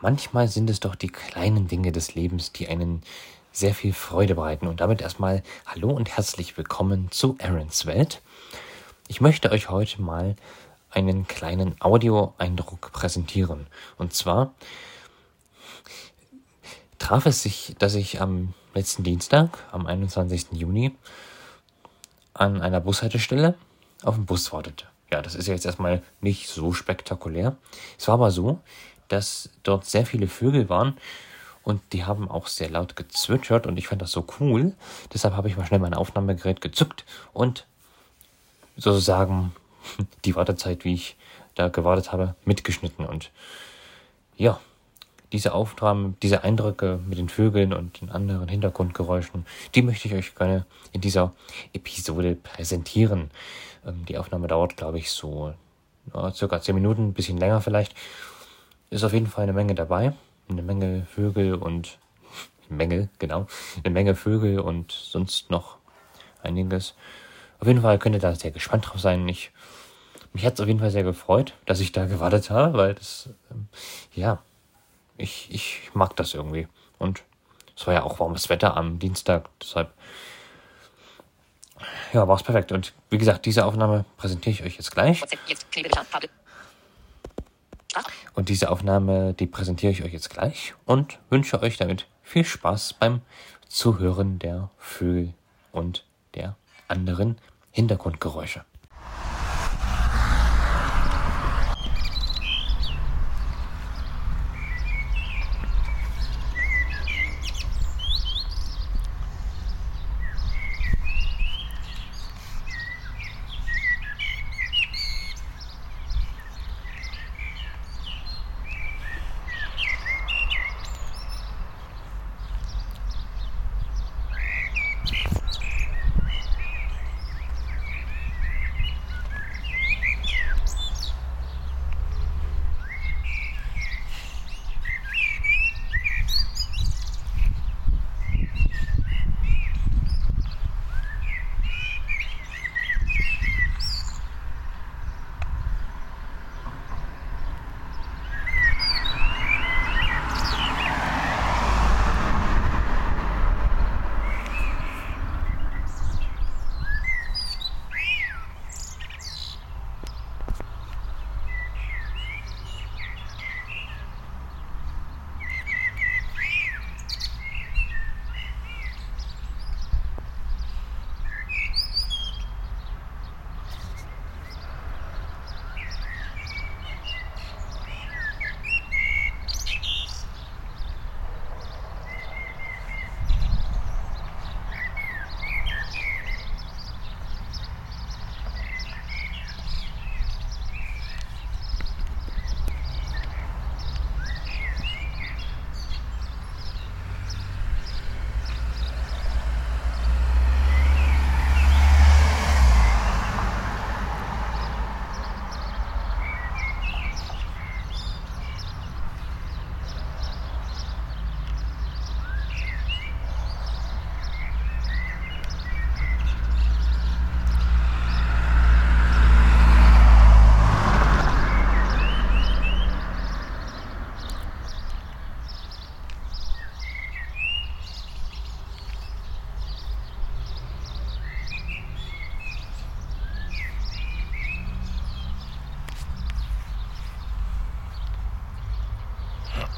manchmal sind es doch die kleinen Dinge des Lebens, die einen sehr viel Freude bereiten. Und damit erstmal Hallo und herzlich willkommen zu Aarons Welt. Ich möchte euch heute mal einen kleinen Audioeindruck präsentieren. Und zwar traf es sich, dass ich am letzten Dienstag, am 21. Juni, an einer Bushaltestelle auf den Bus wartete. Ja, das ist ja jetzt erstmal nicht so spektakulär. Es war aber so, dass dort sehr viele Vögel waren und die haben auch sehr laut gezwitschert und ich fand das so cool. Deshalb habe ich mal schnell mein Aufnahmegerät gezückt und sozusagen die Wartezeit, wie ich da gewartet habe, mitgeschnitten. Und ja, diese Aufnahmen, diese Eindrücke mit den Vögeln und den anderen Hintergrundgeräuschen, die möchte ich euch gerne in dieser Episode präsentieren. Ähm, die Aufnahme dauert, glaube ich, so circa zehn Minuten, ein bisschen länger vielleicht ist auf jeden Fall eine Menge dabei. Eine Menge Vögel und Mängel, genau. Eine Menge Vögel und sonst noch einiges. Auf jeden Fall könnt ihr da sehr gespannt drauf sein. Ich, mich hat es auf jeden Fall sehr gefreut, dass ich da gewartet habe, weil das, ähm, ja, ich, ich mag das irgendwie. Und es war ja auch warmes Wetter am Dienstag, deshalb, ja, war es perfekt. Und wie gesagt, diese Aufnahme präsentiere ich euch jetzt gleich. Und diese Aufnahme, die präsentiere ich euch jetzt gleich und wünsche euch damit viel Spaß beim Zuhören der Vögel und der anderen Hintergrundgeräusche.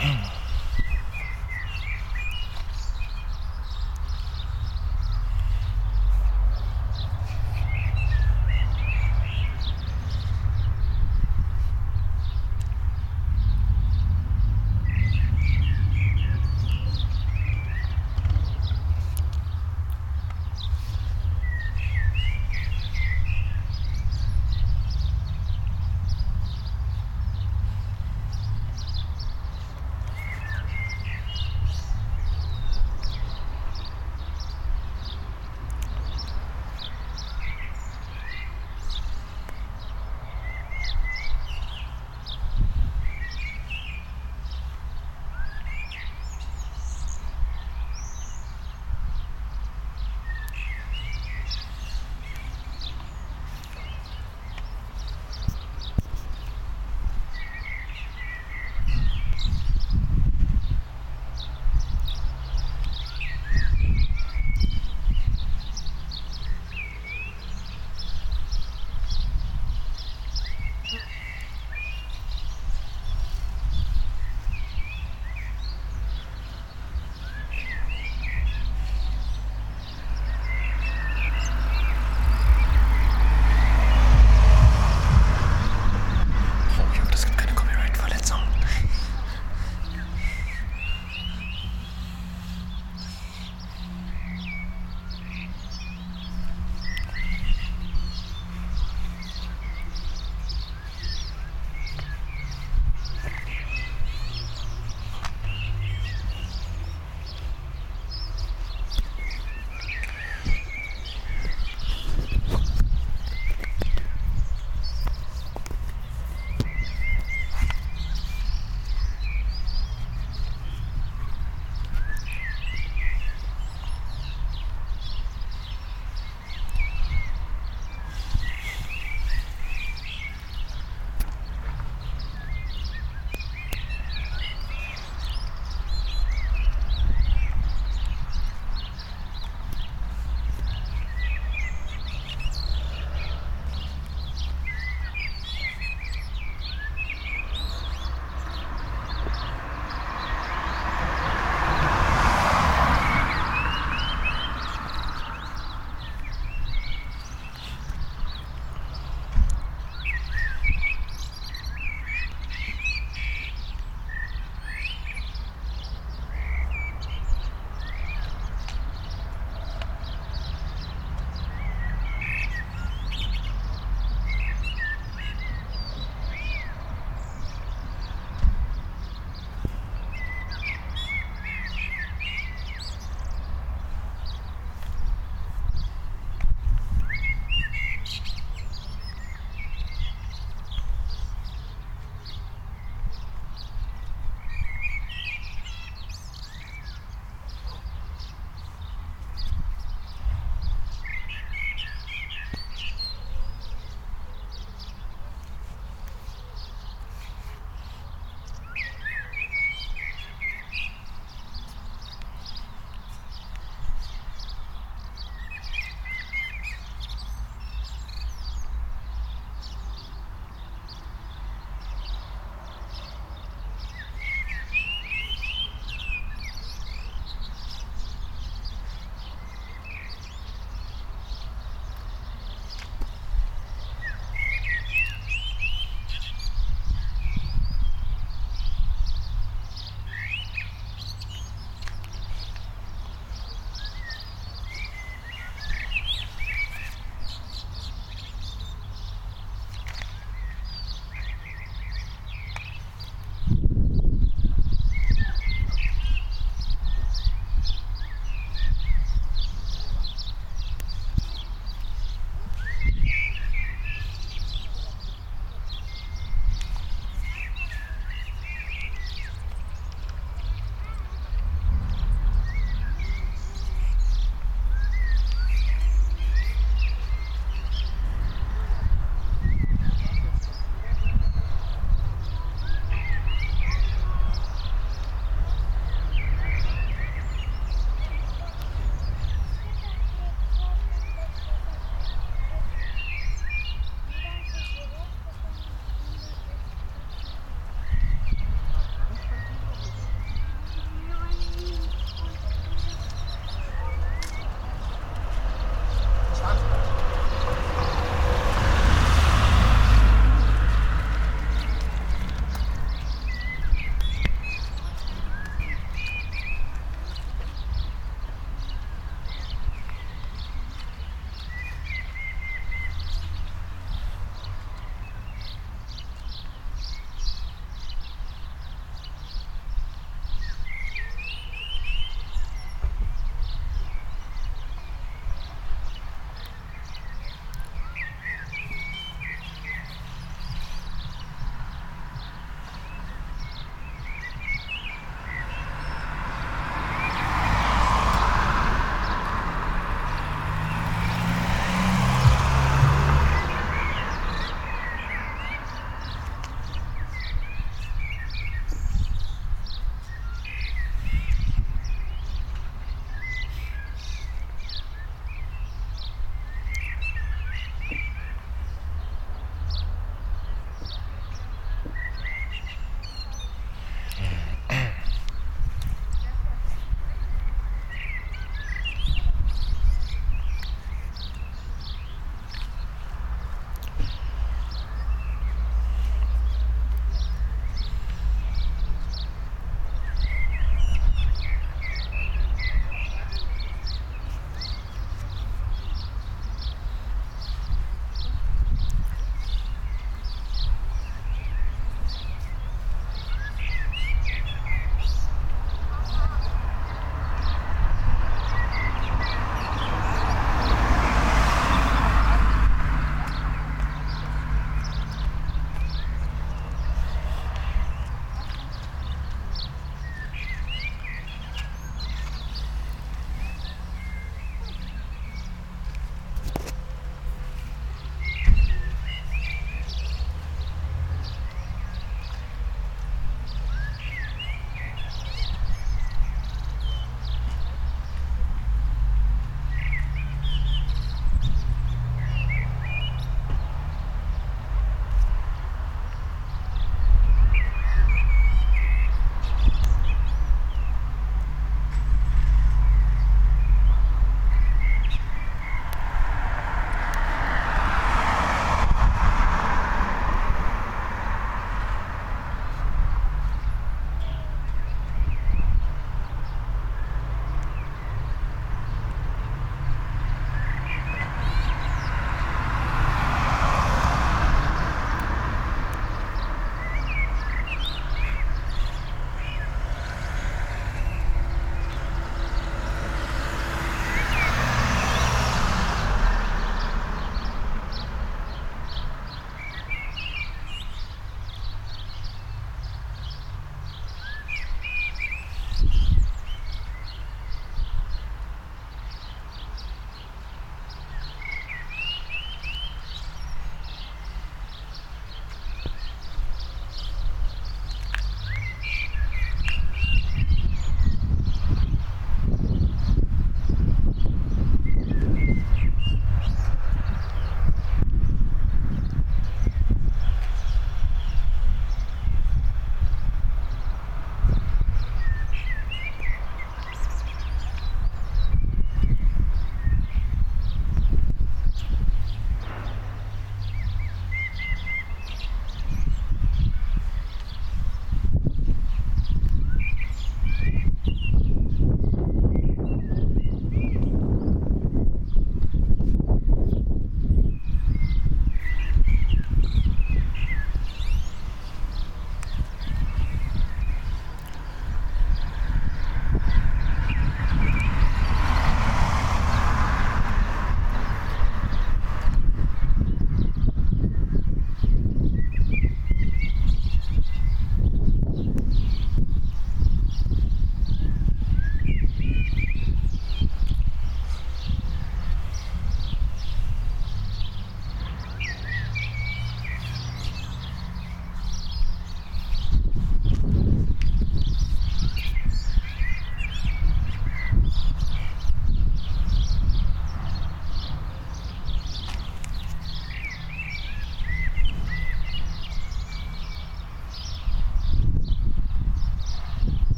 Mm-hmm.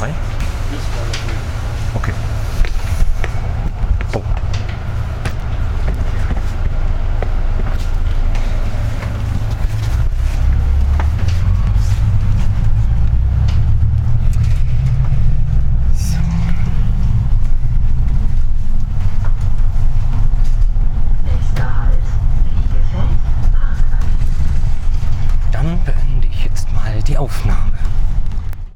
frei? Okay.